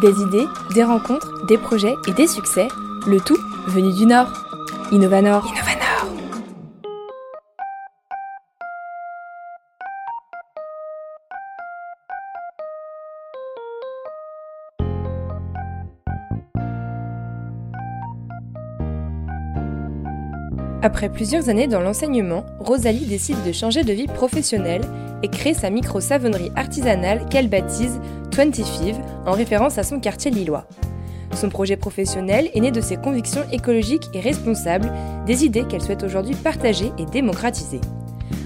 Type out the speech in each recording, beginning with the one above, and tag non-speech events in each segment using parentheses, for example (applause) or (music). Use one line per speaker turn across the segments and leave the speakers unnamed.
Des idées, des rencontres, des projets et des succès, le tout venu du Nord. Innovanor. Innovanor. Après plusieurs années dans l'enseignement, Rosalie décide de changer de vie professionnelle et crée sa micro-savonnerie artisanale qu'elle baptise 25 en référence à son quartier lillois. Son projet professionnel est né de ses convictions écologiques et responsables, des idées qu'elle souhaite aujourd'hui partager et démocratiser.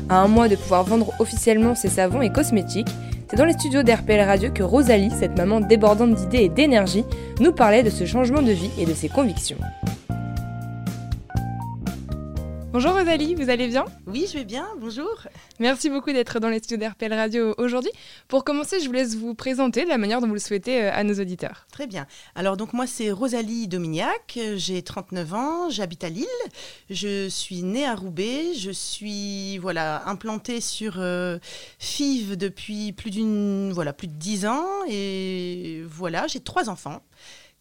À un mois de pouvoir vendre officiellement ses savons et cosmétiques, c'est dans les studios d'RPL Radio que Rosalie, cette maman débordante d'idées et d'énergie, nous parlait de ce changement de vie et de ses convictions. Bonjour Rosalie, vous allez bien
Oui, je vais bien, bonjour.
Merci beaucoup d'être dans les studios d'RPL Radio aujourd'hui. Pour commencer, je vous laisse vous présenter de la manière dont vous le souhaitez euh, à nos auditeurs.
Très bien. Alors donc moi c'est Rosalie Dominiac, j'ai 39 ans, j'habite à Lille, je suis née à Roubaix, je suis voilà implantée sur euh, FIV depuis plus d'une voilà plus de 10 ans et voilà, j'ai trois enfants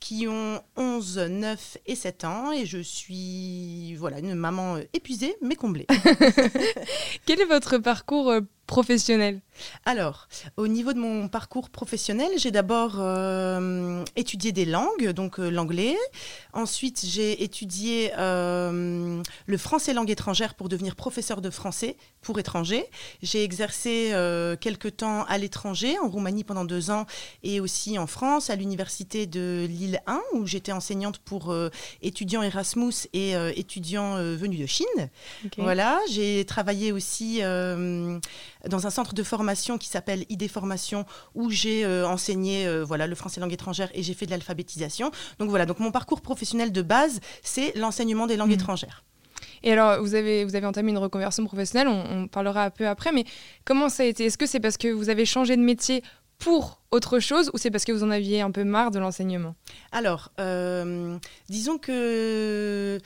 qui ont 11, 9 et 7 ans et je suis voilà une maman euh, épuisée mais comblée. (laughs)
Quel est votre parcours euh, professionnel
alors, au niveau de mon parcours professionnel, j'ai d'abord euh, étudié des langues, donc euh, l'anglais. Ensuite, j'ai étudié euh, le français langue étrangère pour devenir professeur de français pour étrangers. J'ai exercé quelques temps à l'étranger, en Roumanie pendant deux ans, et aussi en France, à l'université de Lille 1, où j'étais enseignante pour étudiants Erasmus et étudiants venus de Chine. Voilà, j'ai travaillé aussi dans un centre de formation qui s'appelle ID Formation où j'ai euh, enseigné euh, voilà le français langue étrangère et j'ai fait de l'alphabétisation. Donc voilà, donc mon parcours professionnel de base, c'est l'enseignement des langues mmh. étrangères.
Et alors, vous avez, vous avez entamé une reconversion professionnelle, on, parlera un peu après, mais comment ça a été? Est-ce que c'est parce que vous avez changé de métier pour autre chose ou c'est parce que vous en aviez un peu marre de l'enseignement?
Alors, euh, disons que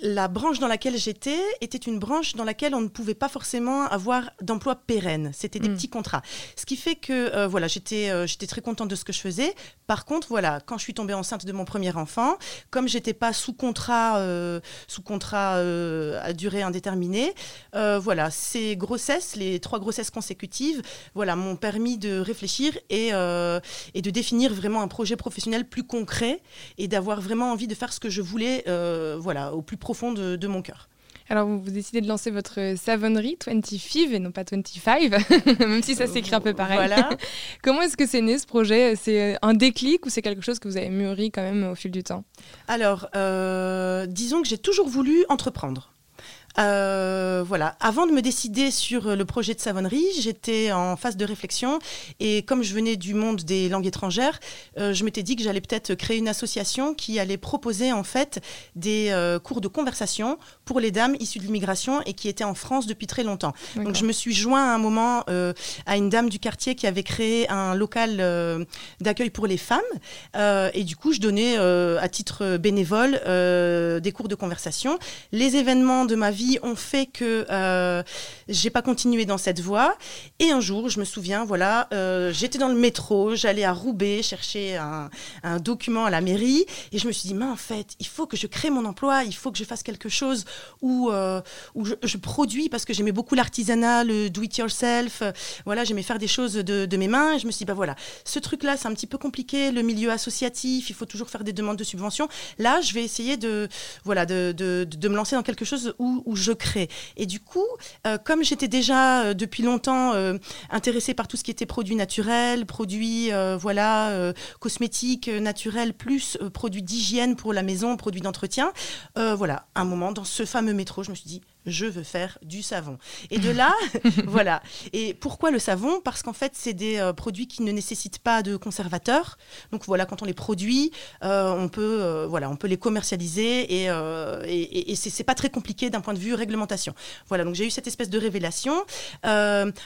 la branche dans laquelle j'étais était une branche dans laquelle on ne pouvait pas forcément avoir d'emploi pérenne. C'était des mm. petits contrats. Ce qui fait que euh, voilà, j'étais euh, j'étais très contente de ce que je faisais. Par contre, voilà, quand je suis tombée enceinte de mon premier enfant, comme j'étais pas sous contrat euh, sous contrat à durée indéterminée, voilà, ces grossesses, les trois grossesses consécutives, voilà, m'ont permis de réfléchir et et de définir vraiment un projet professionnel plus concret et d'avoir vraiment envie de faire ce que je voulais, voilà, au plus profond de, mon cœur.
Alors, vous, décidez de lancer votre savonnerie 25 et non pas 25, (laughs) même si ça s'écrit un peu pareil. Voilà. (laughs) Comment est-ce que c'est né ce projet? C'est un déclic ou c'est quelque chose que vous avez mûri quand même au fil du temps?
Alors, euh, disons que j'ai toujours voulu entreprendre. Euh, voilà. Avant de me décider sur le projet de savonnerie, j'étais en phase de réflexion et comme je venais du monde des langues étrangères, euh, je m'étais dit que j'allais peut-être créer une association qui allait proposer en fait des euh, cours de conversation pour les dames issues de l'immigration et qui étaient en France depuis très longtemps. Donc je me suis joint à un moment à une dame du quartier qui avait créé un local d'accueil pour les femmes et du coup je donnais à titre bénévole des cours de conversation. Les événements de ma vie ont fait que euh, j'ai pas continué dans cette voie. Et un jour, je me souviens, voilà, euh, j'étais dans le métro, j'allais à Roubaix chercher un, document à la mairie, et je me suis dit, mais en fait, il faut que je crée mon emploi, il faut que je fasse quelque chose où, euh, je, produis, parce que j'aimais beaucoup l'artisanat, le do-it-yourself, voilà, j'aimais faire des choses de, mes mains, et je me suis dit, bah voilà, ce truc-là, c'est un petit peu compliqué, le milieu associatif, il faut toujours faire des demandes de subventions. Là, je vais essayer de, voilà, de, de, de me lancer dans quelque chose où, où je crée. Et du coup, euh, comme j'étais déjà euh, depuis longtemps euh, intéressée par tout ce qui était produits naturels, produits voilà cosmétiques naturels, plus produits d'hygiène pour la maison, produits d'entretien, voilà, un moment dans ce fameux métro, je me suis dit je veux faire du savon. Et de (laughs) là, voilà. Et pourquoi le savon? Parce qu'en fait, c'est des euh, produits qui ne nécessitent pas de conservateur. Donc voilà, quand on les produit, euh, on peut, euh, voilà, on peut les commercialiser et, et, et, c'est pas très compliqué d'un point de vue réglementation. Voilà, donc j'ai eu cette espèce de révélation.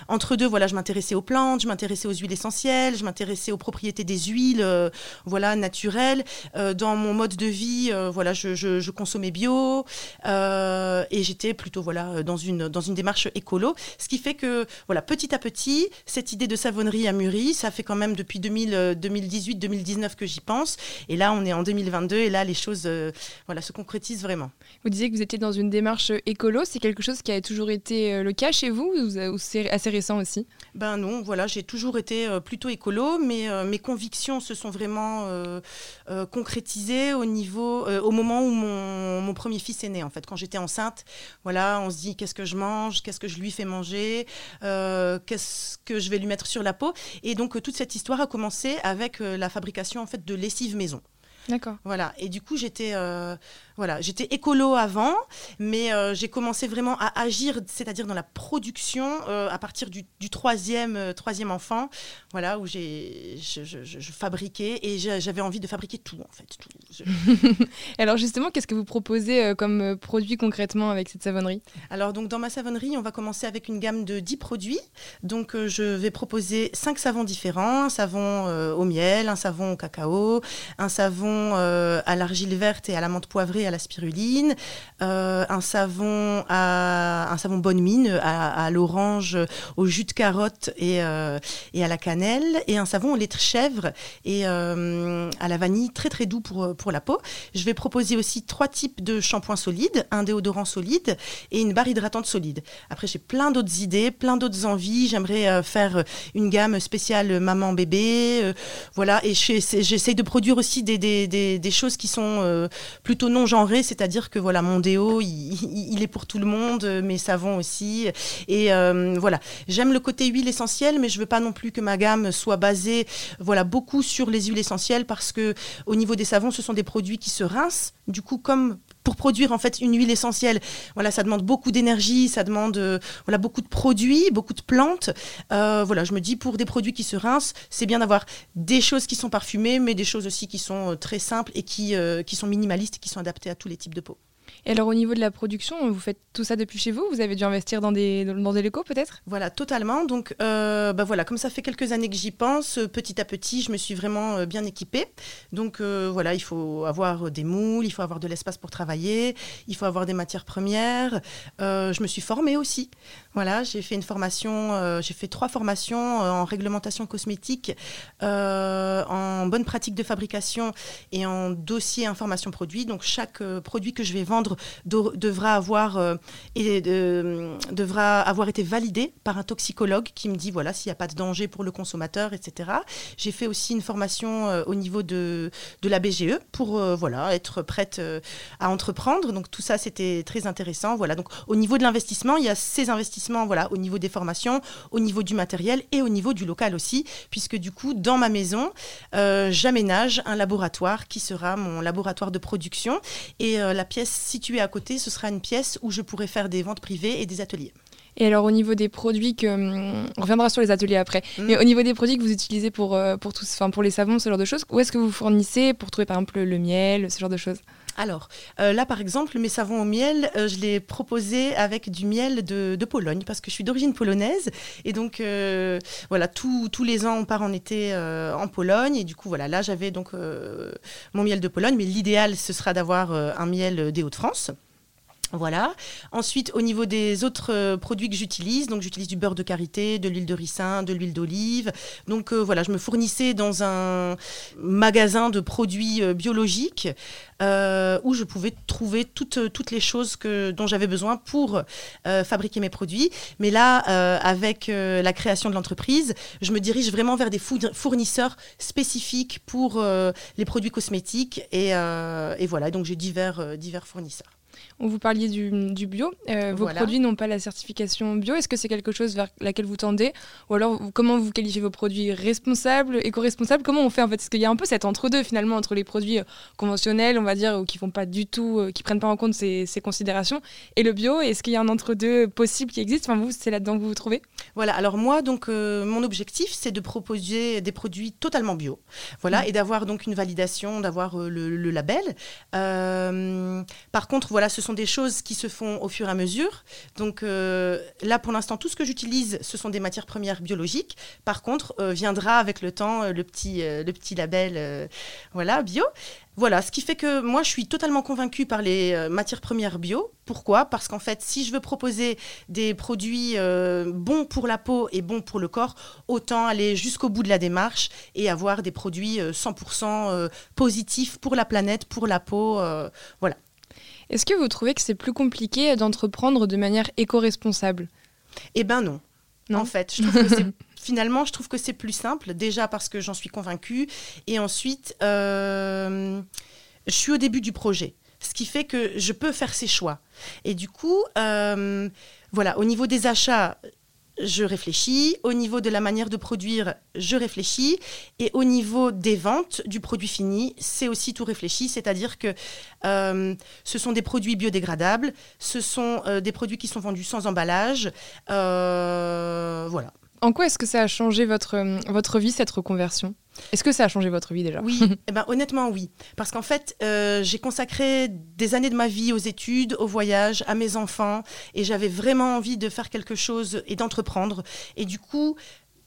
entre deux, voilà, je m'intéressais aux plantes, je m'intéressais aux huiles essentielles, je m'intéressais aux propriétés des huiles, voilà, naturelles. dans mon mode de vie, voilà, je, je, je consommais bio et j'étais plutôt plutôt voilà dans une dans une démarche écolo, ce qui fait que voilà petit à petit cette idée de savonnerie a mûri. Ça fait quand même depuis 2018-2019 que j'y pense, et là on est en 2022 et là les choses voilà se concrétisent vraiment.
Vous disiez que vous étiez dans une démarche écolo, c'est quelque chose qui a toujours été le cas chez vous ou c'est assez récent aussi?
Ben non, voilà, j'ai toujours été plutôt écolo, mais mes convictions se sont vraiment concrétisées au niveau au moment où mon, mon premier fils est né en fait quand j'étais enceinte. Voilà, on se dit qu'est-ce que je mange, qu'est-ce que je lui fais manger, euh, qu'est-ce que je vais lui mettre sur la peau. Et donc toute cette histoire a commencé avec euh, la fabrication en fait de lessive maison.
D'accord.
Voilà. Et du coup, j'étais euh, voilà, j'étais écolo avant, mais euh, j'ai commencé vraiment à agir, c'est-à-dire dans la production euh, à partir du, troisième, troisième enfant, voilà, où j'ai, je, fabriquais et j'avais envie de fabriquer tout en fait.
Tout. (laughs) Alors justement, qu'est-ce que vous proposez comme produit concrètement avec cette savonnerie?
Alors donc dans ma savonnerie, on va commencer avec une gamme de 10 produits. Donc je vais proposer 5 savons différents, un savon au miel, un savon au cacao, un savon euh, à l'argile verte et à la menthe poivrée à la spiruline, euh, un savon à un savon bonne mine à, l'orange, au jus de carotte et, euh, et, à la cannelle, et un savon au lait de chèvre et à la vanille très très doux pour, pour la peau. Je vais proposer aussi trois types de shampoings solides, un déodorant solide et une barre hydratante solide. Après j'ai plein d'autres idées, plein d'autres envies. J'aimerais faire une gamme spéciale maman bébé, voilà. Et j'essaye de produire aussi des des, choses qui sont euh, plutôt non c'est-à-dire que voilà, mon déo, il, est pour tout le monde, mes savons aussi. Et euh, voilà, j'aime le côté huile essentielle, mais je veux pas non plus que ma gamme soit basée voilà, beaucoup sur les huiles essentielles parce que au niveau des savons, ce sont des produits qui se rincent. Du coup, comme pour produire en fait une huile essentielle, voilà, ça demande beaucoup d'énergie, ça demande euh, voilà beaucoup de produits, beaucoup de plantes. Euh, voilà, je me dis pour des produits qui se rincent, c'est bien d'avoir des choses qui sont parfumées, mais des choses aussi qui sont euh, très simples et qui, qui sont minimalistes, et qui sont adaptées à tous les types de peau.
Et alors au niveau de la production, vous faites tout ça depuis chez vous? Vous avez dû investir dans des, dans des locaux peut-être?
Voilà, totalement. Donc euh, bah voilà, comme ça fait quelques années que j'y pense, euh, petit à petit, je me suis vraiment euh, bien équipée. Donc voilà, il faut avoir des moules, il faut avoir de l'espace pour travailler, il faut avoir des matières premières. je me suis formée aussi. Voilà, j'ai fait une formation, j'ai fait trois formations en réglementation cosmétique, en bonne pratique de fabrication et en dossier information produit. Donc chaque produit que je vais vendre devra avoir, euh, et, devra avoir été validé par un toxicologue qui me dit voilà s'il n'y a pas de danger pour le consommateur, etc. J'ai fait aussi une formation euh, au niveau de, de la BGE pour euh, voilà être prête à entreprendre. Donc tout ça c'était très intéressant. Voilà donc au niveau de l'investissement, il y a ces investissements voilà au niveau des formations, au niveau du matériel et au niveau du local aussi, puisque du coup dans ma maison j'aménage un laboratoire qui sera mon laboratoire de production et la pièce située à côté, ce sera une pièce où je pourrai faire des ventes privées et des ateliers.
Et alors au niveau des produits que hum, on reviendra sur les ateliers après, mm. mais au niveau des produits que vous utilisez pour euh, pour tous, enfin pour les savons, ce genre de choses, où est-ce que vous fournissez pour trouver par exemple le miel, ce genre de choses?
Alors, euh, là, par exemple, mes savons au miel, euh, je les proposé avec du miel de, Pologne, parce que je suis d'origine polonaise. Et donc, voilà, tous les ans, on part en été en Pologne. Et du coup, voilà, là, j'avais donc mon miel de Pologne. Mais l'idéal, ce sera d'avoir un miel des Hauts-de-France. Voilà. Ensuite, au niveau des autres euh, produits que j'utilise, donc j'utilise du beurre de karité, de l'huile de ricin, de l'huile d'olive. Donc euh, voilà, je me fournissais dans un magasin de produits euh, biologiques où je pouvais trouver toutes, les choses que, dont j'avais besoin pour fabriquer mes produits. Mais là, avec la création de l'entreprise, je me dirige vraiment vers des fournisseurs spécifiques pour les produits cosmétiques. Et, voilà, donc j'ai divers fournisseurs.
Vous parliez du, bio. Euh, vos produits n'ont pas la certification bio. Est-ce que c'est quelque chose vers laquelle vous tendez Ou alors, comment vous qualifiez vos produits responsables, éco-responsables? Comment on fait en fait? Parce qu'il y a un peu cet entre-deux finalement entre les produits euh, conventionnels, on va dire, ou qui font pas du tout, euh, qui prennent pas en compte ces, considérations, et le bio. Est-ce qu'il y a un entre-deux possible qui existe? Enfin, vous, c'est là-dedans que vous vous trouvez?
Voilà. Alors moi, donc, mon objectif, c'est de proposer des produits totalement bio. Voilà, mmh. et d'avoir donc une validation, d'avoir le, le, label. par contre, voilà, ce ce sont des choses qui se font au fur et à mesure. Donc là, pour l'instant, tout ce que j'utilise, ce sont des matières premières biologiques. Par contre, viendra avec le temps le petit, le petit label voilà, bio. Voilà, ce qui fait que moi, je suis totalement convaincue par les euh, matières premières bio. Pourquoi? Parce qu'en fait, si je veux proposer des produits euh, bons pour la peau et bons pour le corps, autant aller jusqu'au bout de la démarche et avoir des produits 100% euh, positifs pour la planète, pour la peau. voilà.
Est-ce que vous trouvez que c'est plus compliqué d'entreprendre de manière éco-responsable?
Eh ben non. non. En fait, je trouve que c'est (laughs) finalement, je trouve que c'est plus simple, déjà parce que j'en suis convaincue, et ensuite, euh, je suis au début du projet, ce qui fait que je peux faire ces choix. Et du coup, euh, voilà, au niveau des achats, je réfléchis. Au niveau de la manière de produire, je réfléchis. Et au niveau des ventes du produit fini, c'est aussi tout réfléchi. C'est-à-dire que euh, ce sont des produits biodégradables, ce sont des produits qui sont vendus sans emballage. voilà.
En quoi est-ce que ça a changé votre, euh, votre vie, cette reconversion? Est-ce que ça a changé votre vie déjà?
Oui, (laughs) eh ben, honnêtement oui. Parce qu'en fait, euh, j'ai consacré des années de ma vie aux études, au voyage, à mes enfants, et j'avais vraiment envie de faire quelque chose et d'entreprendre. Et du coup,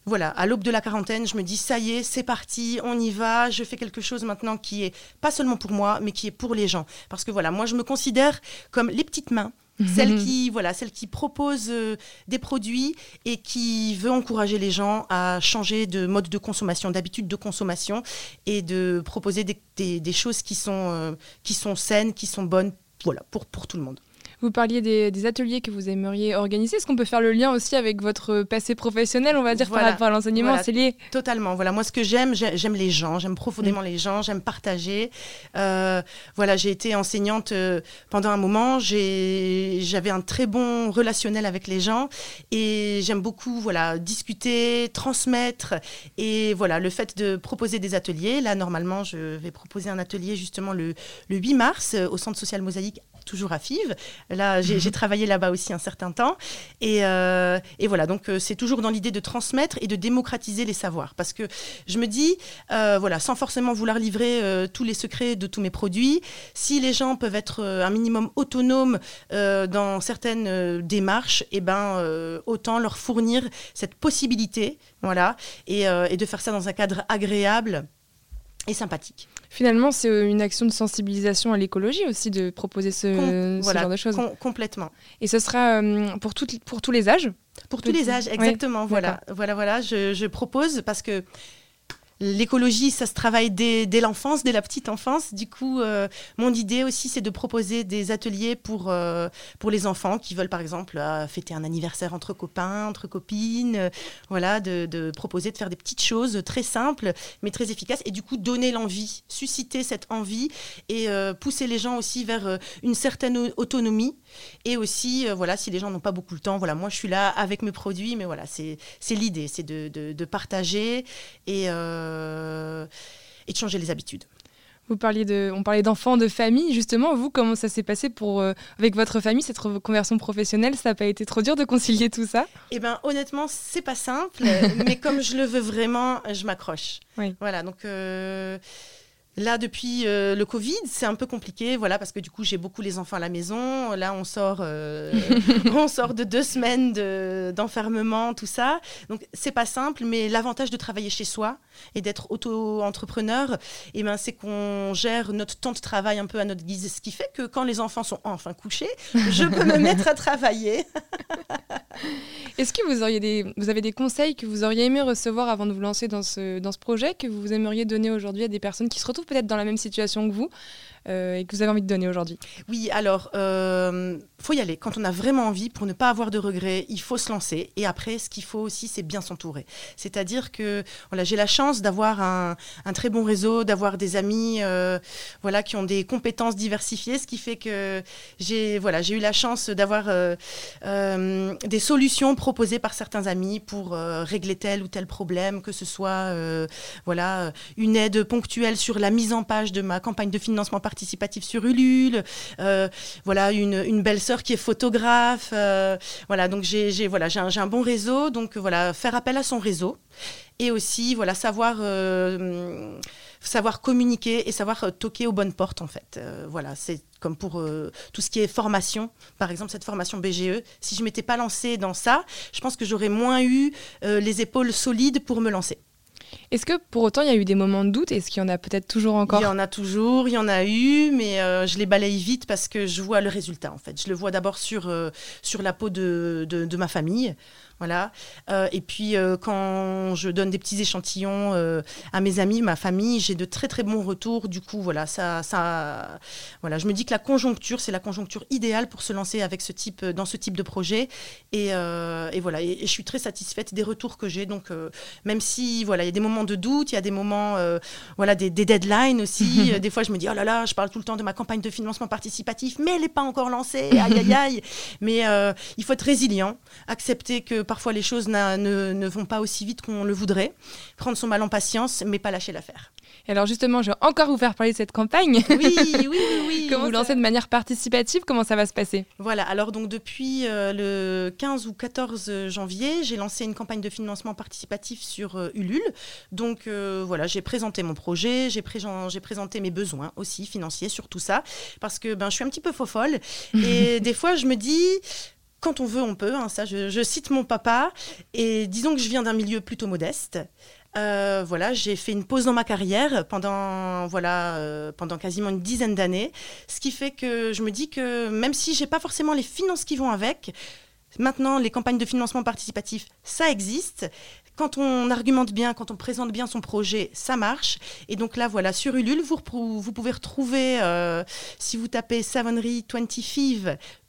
voilà, à l'aube de la quarantaine, je me dis ça y est, c'est parti, on y va, je fais quelque chose maintenant qui est pas seulement pour moi, mais qui est pour les gens. Parce que voilà, moi je me considère comme les petites mains celle qui voilà, celle qui propose euh, des produits et qui veut encourager les gens à changer de mode de consommation, d'habitude de consommation et de proposer des, choses qui sont, euh, qui sont saines, qui sont bonnes, voilà, pour, pour tout le monde.
Vous parliez des, ateliers que vous aimeriez organiser. Est-ce qu'on peut faire le lien aussi avec votre passé professionnel, on va dire, par rapport à l'enseignement C'est lié
Totalement. Voilà, moi, ce que j'aime, j'aime les gens. J'aime profondément mm. les gens. J'aime partager. Euh, voilà, j'ai été enseignante euh, pendant un moment. J'avais un très bon relationnel avec les gens et j'aime beaucoup, voilà, discuter, transmettre. Et voilà, le fait de proposer des ateliers. Là, normalement, je vais proposer un atelier justement le, le 8 mars euh, au Centre social Mosaïque toujours à FIV. Là, j'ai mhm. travaillé là-bas aussi un certain temps. Et, euh, voilà, donc euh, c'est toujours dans l'idée de transmettre et de démocratiser les savoirs. Parce que je me dis, euh, voilà, sans forcément vouloir livrer tous les secrets de tous mes produits, si les gens peuvent être un minimum autonomes dans certaines démarches, et eh ben, autant leur fournir cette possibilité, voilà, et, et de faire ça dans un cadre agréable et sympathique.
Finalement, c'est euh, une action de sensibilisation à l'écologie aussi de proposer ce, genre de choses.
complètement.
Et ce sera euh, pour, pour tous les âges
Pour tous les âges, exactement. voilà, voilà, voilà. Je, je, propose parce que L'écologie, ça se travaille dès, l'enfance, dès la petite enfance. Du coup, euh, mon idée aussi, c'est de proposer des ateliers pour, euh, pour les enfants qui veulent, par exemple, euh, fêter un anniversaire entre copains, entre copines. voilà, de, proposer de faire des petites choses très simples, mais très efficaces. Et du coup, donner l'envie, susciter cette envie et pousser les gens aussi vers une certaine autonomie. Et aussi, voilà, si les gens n'ont pas beaucoup de temps, voilà, moi, je suis là avec mes produits, mais voilà, c'est l'idée, c'est de, de, partager et et de changer les habitudes.
Vous parliez de, on parlait d'enfants, de famille. Justement, vous, comment ça s'est passé pour, euh, avec votre famille, cette reconversion professionnelle? Ça n'a pas été trop dur de concilier tout ça?
Eh bien, honnêtement, c'est pas simple. (laughs) mais comme je le veux vraiment, je m'accroche. Oui. Voilà, donc euh, Là, depuis euh, le Covid, c'est un peu compliqué, voilà, parce que du coup, j'ai beaucoup les enfants à la maison. Là, on sort, euh, (laughs) on sort de deux semaines d'enfermement, tout ça. Donc, c'est pas simple, mais l'avantage de travailler chez soi et d'être auto-entrepreneur, eh ben, c'est qu'on gère notre temps de travail un peu à notre guise, ce qui fait que quand les enfants sont enfin couchés, je peux me mettre à travailler. (laughs)
Est-ce que vous auriez des, vous avez des conseils que vous auriez aimé recevoir avant de vous lancer dans ce, dans ce projet, que vous aimeriez donner aujourd'hui à des personnes qui se retrouvent peut-être dans la même situation que vous euh, et que vous avez envie de donner aujourd'hui
Oui, alors, euh, faut y aller. Quand on a vraiment envie, pour ne pas avoir de regrets, il faut se lancer. Et après, ce qu'il faut aussi, c'est bien s'entourer. C'est-à-dire que voilà, j'ai la chance d'avoir un, très bon réseau, d'avoir des amis euh, voilà, qui ont des compétences diversifiées, ce qui fait que j'ai voilà, eu la chance d'avoir des solutions proposées par certains amis pour régler tel ou tel problème, que ce soit voilà, une aide ponctuelle sur la mise en page de ma campagne de financement participatif participatif sur Ulule, euh, voilà une, belle sœur qui est photographe, euh, voilà donc j'ai voilà un, un, bon réseau, donc voilà faire appel à son réseau et aussi voilà savoir euh, savoir communiquer et savoir toquer aux bonnes portes en fait. voilà, c'est comme pour tout ce qui est formation, par exemple cette formation BGE. Si je m'étais pas lancée dans ça, je pense que j'aurais moins eu les épaules solides pour me lancer.
Est-ce que pour autant il y a eu des moments de doute Est-ce qu'il y en a peut-être toujours encore
Il y en a toujours, il y en a eu, mais euh, je les balaye vite parce que je vois le résultat en fait. Je le vois d'abord sur, euh, sur la peau de, de ma famille. Voilà. Euh, et puis, euh, quand je donne des petits échantillons euh, à mes amis, ma famille, j'ai de très très bons retours. Du coup, voilà, ça, ça, voilà, je me dis que la conjoncture, c'est la conjoncture idéale pour se lancer avec ce type, dans ce type de projet. Et, et voilà, et, je suis très satisfaite des retours que j'ai. Donc, même si, voilà, il y a des moments de doute, il y a des moments, voilà, des, des, deadlines aussi. (laughs) des fois, je me dis, oh là là, je parle tout le temps de ma campagne de financement participatif, mais elle n'est pas encore lancée. Aïe aïe aïe. mais il faut être résilient, accepter que parfois les choses ne, ne, vont pas aussi vite qu'on le voudrait. Prendre son mal en patience, mais pas lâcher l'affaire.
Et alors justement, je vais encore vous faire parler de cette campagne.
Oui, oui, oui. (laughs)
que vous lancez de manière participative, comment ça va se passer?
Voilà, alors donc depuis euh, le 15 ou 14 janvier, j'ai lancé une campagne de financement participatif sur euh, Ulule. Donc euh, voilà, j'ai présenté mon projet, j'ai présenté mes besoins aussi financiers sur tout ça, parce que ben, je suis un petit peu faux folle. Et (laughs) des fois, je me dis, quand on veut, on peut. Hein, ça, je, cite mon papa. Et disons que je viens d'un milieu plutôt modeste. Euh, voilà, j'ai fait une pause dans ma carrière pendant voilà euh, pendant quasiment une dizaine d'années, ce qui fait que je me dis que même si j'ai pas forcément les finances qui vont avec, maintenant les campagnes de financement participatif, ça existe. Quand on argumente bien, quand on présente bien son projet, ça marche. Et donc là, voilà, sur Ulule, vous, pouvez retrouver, euh, si vous tapez Savonnerie 25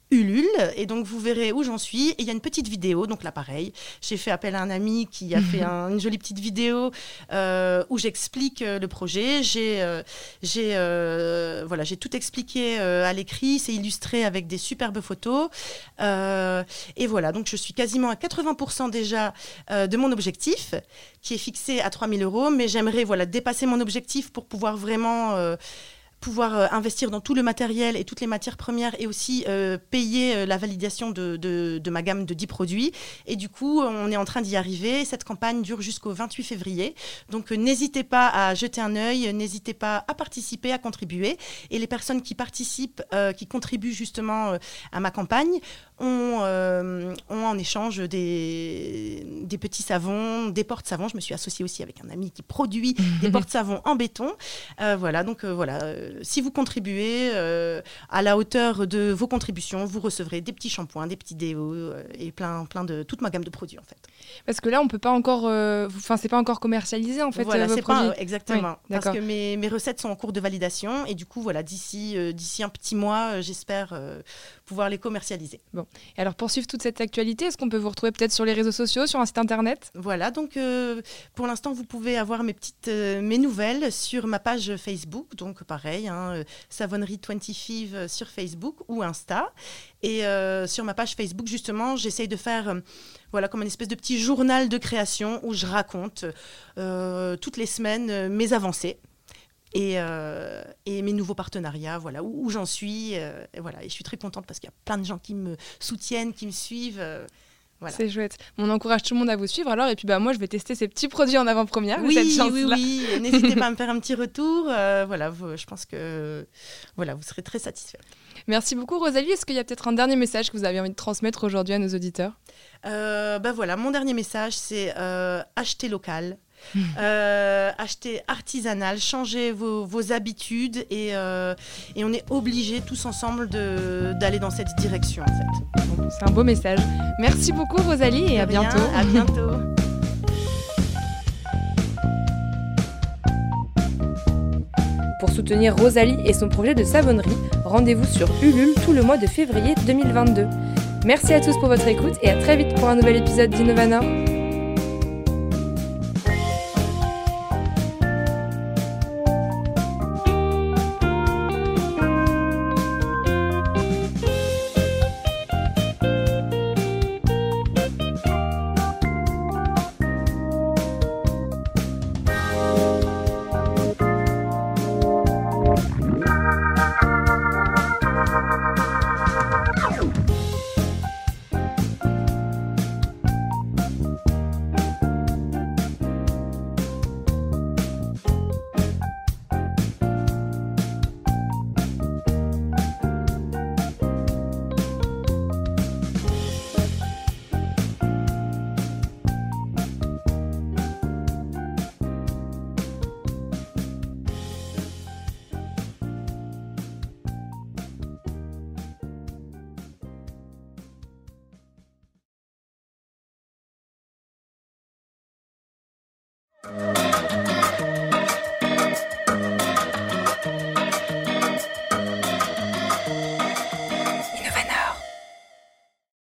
Ulule. Et donc, vous verrez où j'en suis. Et il y a une petite vidéo. Donc là, pareil, j'ai fait appel à un ami qui a fait (laughs) une jolie petite vidéo euh, où j'explique euh, le projet. J'ai euh, j'ai voilà, j'ai tout expliqué à l'écrit. C'est illustré avec des superbes photos. et voilà, donc je suis quasiment à 80% déjà de mon objectif qui est fixé à 3000 euros. Mais j'aimerais voilà, dépasser mon objectif pour pouvoir vraiment pouvoir euh, investir dans tout le matériel et toutes les matières premières et aussi euh, payer euh, la validation de, de, ma gamme de 10 produits. Et du coup, on est en train d'y arriver. Cette campagne dure jusqu'au 28 février. Donc n'hésitez pas à jeter un œil, n'hésitez pas à participer, à contribuer. Et les personnes qui participent, qui contribuent justement à ma campagne, ont, ont en échange des, des petits savons, des portes-savons. Je me suis associée aussi avec un ami qui produit (laughs) des portes-savons en béton. voilà, donc voilà si vous contribuez euh, à la hauteur de vos contributions, vous recevrez des petits shampoings, des petits déos euh, et plein, plein de toute ma gamme de produits en fait.
Parce que là, on peut pas encore, euh, enfin, c'est pas encore commercialisé en fait.
Voilà, c'est pas exactement. parce que mes, mes, recettes sont en cours de validation et du coup, voilà, d'ici d'ici un petit mois, j'espère pouvoir les commercialiser.
Bon. Et alors, pour suivre toute cette actualité, est-ce qu'on peut vous retrouver peut-être sur les réseaux sociaux, sur un site internet?
Voilà, donc pour l'instant, vous pouvez avoir mes petites mes nouvelles sur ma page Facebook, donc pareil Hein, euh, Savonnerie 25 euh, sur Facebook ou Insta. Et euh, sur ma page Facebook, justement, j'essaye de faire voilà, comme une espèce de petit journal de création où je raconte toutes les semaines mes avancées. Et, et, mes nouveaux partenariats, voilà, où, j'en suis. et voilà, et je suis très contente parce qu'il y a plein de gens qui me soutiennent, qui me suivent.
C'est chouette. On encourage tout le monde à vous suivre alors. Et puis bah, moi, je vais tester ces petits produits en avant-première.
Oui, oui, oui. (laughs) N'hésitez pas à me faire un petit retour. Euh, voilà, je pense que voilà, vous serez très satisfait.
Merci beaucoup, Rosalie. Est-ce qu'il y a peut-être un dernier message que vous avez envie de transmettre aujourd'hui à nos auditeurs?
Euh, bah voilà, Mon dernier message, c'est euh, acheter local. (laughs) Euh, acheter artisanal, changer vos, habitudes et, euh, et, on est obligés tous ensemble d'aller dans cette direction en fait.
C'est un beau message. Merci beaucoup Rosalie et à bientôt.
À bientôt. (laughs)
Pour soutenir Rosalie et son projet de savonnerie, rendez-vous sur Ulule tout le mois de février 2022. Merci à tous pour votre écoute et à très vite pour un nouvel épisode d'Innovana.